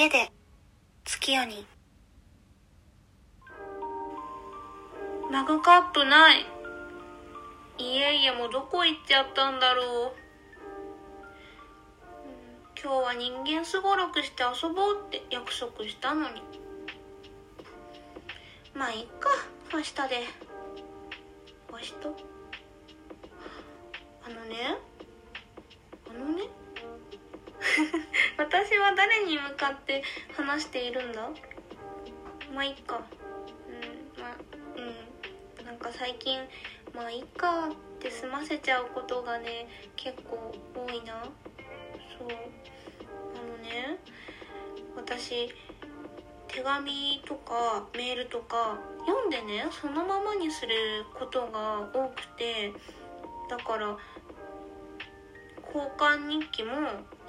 家で月夜に。マグカップない。いえいえもうどこ行っちゃったんだろう。今日は人間すごろくして遊ぼうって約束したのに。まあいっか。明日で。明日？あのね。あのね。私は誰に向かって話しているんだ？まあいっか。うんまあうん。なんか最近まあいっかって済ませちゃうことがね結構多いな。そう。あのね私手紙とかメールとか読んでねそのままにすることが多くてだから交換日記も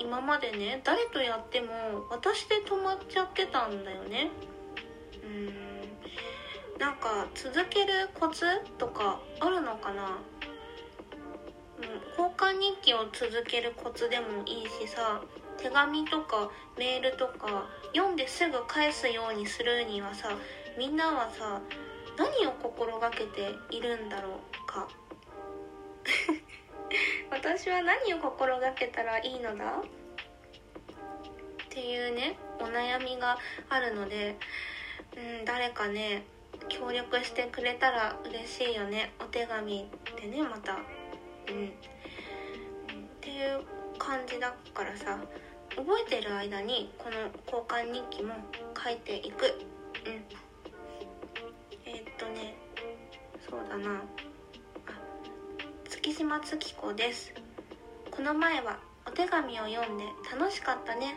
今までね誰とやっても私で止まっちゃってたんだよね。うん。なんか続けるコツとかあるのかな？交換日記を続けるコツでもいいしさ手紙とかメールとか読んですぐ返すようにするにはさみんなはさ何を心がけているんだろうか。私は何を心がけたらいいのだ？っていうねお悩みがあるので、うん、誰かね協力してくれたら嬉しいよね。お手紙でねまた。うん。っていう感じだからさ覚えてる間にこの交換日記も書いていく。うん。えー、っとねそうだな。月島月子です。この前はお手紙を読んで楽しかったね。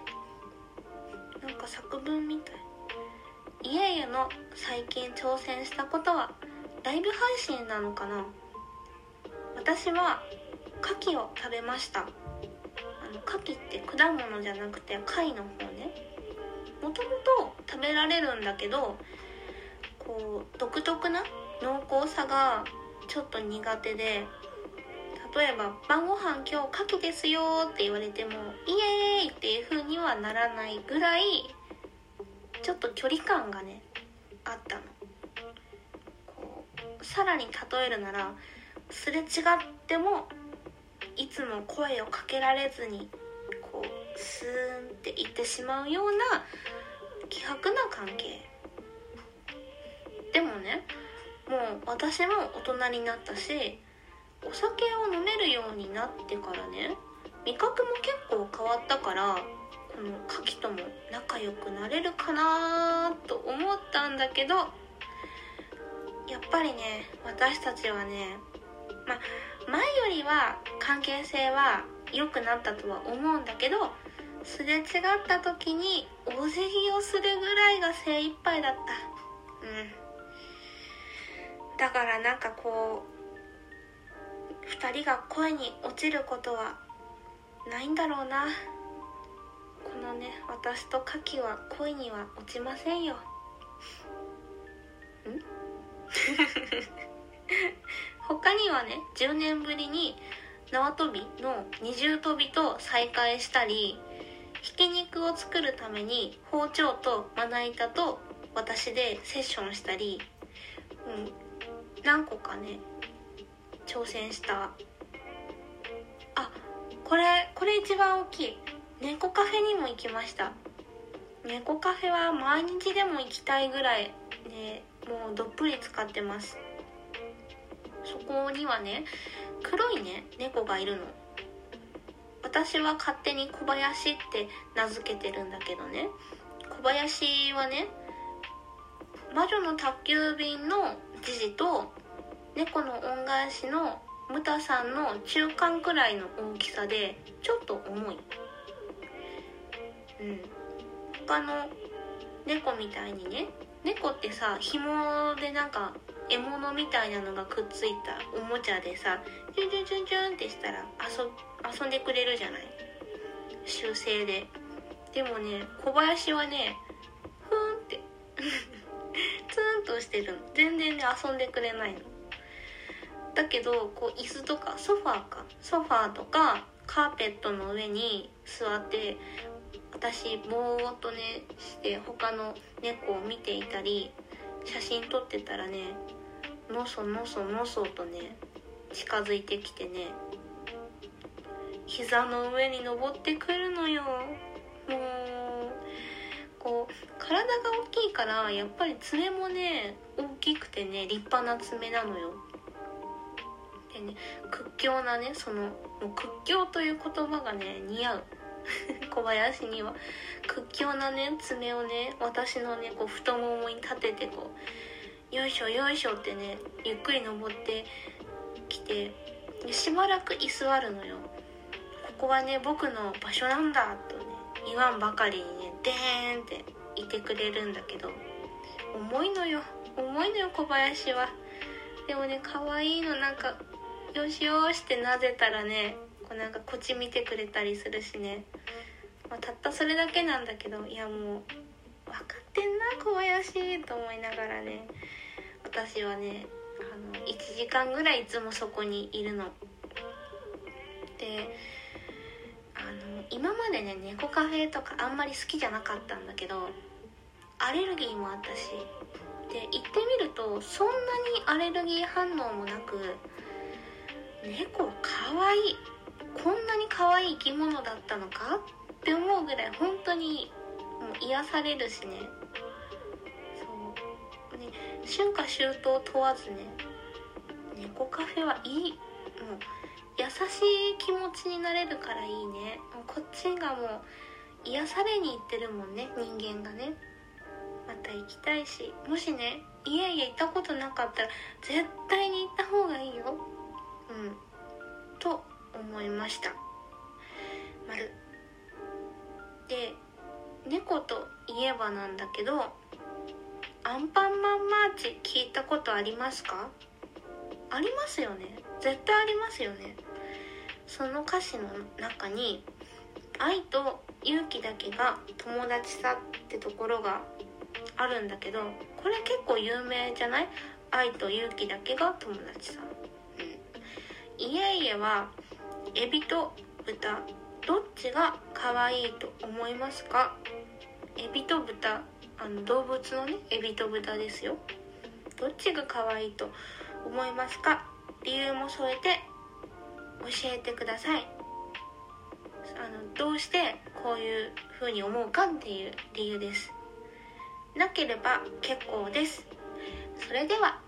なんか作文みたい。家々の最近挑戦したことはライブ配信なのかな。私は牡蠣を食べました。あの牡蠣って果物じゃなくて貝の方ね。もともと食べられるんだけどこう独特な濃厚さがちょっと苦手で例えば「晩ご飯今日牡蠣ですよ」って言われても「イエーイ!」っていう風にはならないぐらいちょっと距離感がねあったのこうさらに例えるならすれ違ってもいつも声をかけられずにこうスーンっていってしまうような希薄な関係でもねもう私も大人になったしお酒を飲めるようになってからね味覚も結構変わったからこの牡蠣とも仲良くなれるかなと思ったんだけどやっぱりね私たちはねまあ前よりは関係性は良くなったとは思うんだけどすれ違った時にお辞儀をするぐらいが精一杯だった。うん。だからなんかこう2人が恋に落ちることはないんだろうな。このね私とカキは恋には落ちませんよ。ん？他にはね10年ぶりに縄跳びの二重跳びと再会したりひき肉を作るために包丁とまな板と私でセッションしたり、うん、何個かね挑戦した。あこれこれ一番大きい。猫カフェにも行きました。猫カフェは毎日でも行きたいぐらいでもうどっぷり使ってます。そこにはね黒いね猫がいるの。私は勝手に小林って名付けてるんだけどね。小林はね魔女の宅急便のジジと猫の恩返しのムタさんの中間くらいの大きさでちょっと重い。うん。他の猫みたいにね猫ってさ紐でなんか獲物みたいなのがくっついたおもちゃでさチュンチュンチュンチュンってしたら遊遊んでくれるじゃない？習性で。でもね小林はねふーんって ツンとしてるの。全然ね遊んでくれないの。だけどこう椅子とかソファーかソファーとかカーペットの上に座って私ぼーっとねして他の猫を見ていたり写真撮ってたらねのそのそのそとね近づいてきてね膝の上に登ってくるのよ。もうこう体が大きいからやっぱり爪もね大きくてね立派な爪なのよ。でね屈強なねその屈強という言葉がね似合う。小林には。屈強なね爪をね私のねこう太ももに立ててこうよいしょよいしょってねゆっくり登ってきてしばらく居座るのよ。ここはね僕の場所なんだとね言わんばかりにねでーんっていてくれるんだけど重いのよ。重いのよ小林は。でもね可愛いのなんかよしよしってなぜたらねこうなんかこっち見てくれたりするしね、まあ、たったそれだけなんだけどいやもう分かってんな小林と思いながらね。私はねあの1時間ぐらいいつもそこにいるの。であの今までね猫カフェとかあんまり好きじゃなかったんだけどアレルギーもあったし。で行ってみるとそんなにアレルギー反応もなく猫かわいいこんなに可愛い生き物だったのか？って思うぐらい本当にもう癒されるしね。そう。ね春夏秋冬問わずね猫カフェはいい。もう優しい気持ちになれるからいいね。もうこっちがもう癒されに行ってるもんね人間がね。また行きたいし。もしね家々行ったことなかったら絶対に行った方がいいよ。うん。と思いました。丸で猫といえばなんだけどアンパンマンマーチ聞いたことありますか？ありますよね。絶対ありますよね。その歌詞の中に「愛と勇気だけが友達さ」ってところがあるんだけどこれ結構有名じゃない？愛と勇気だけが友達さ。うん家々はエビと豚。どっちが可愛いと思いますか？エビと豚。あの動物のねエビと豚ですよ。どっちが可愛いと思いますか？理由も添えて教えてください。あのどうしてこういう風に思うかっていう理由です。なければ結構です。それでは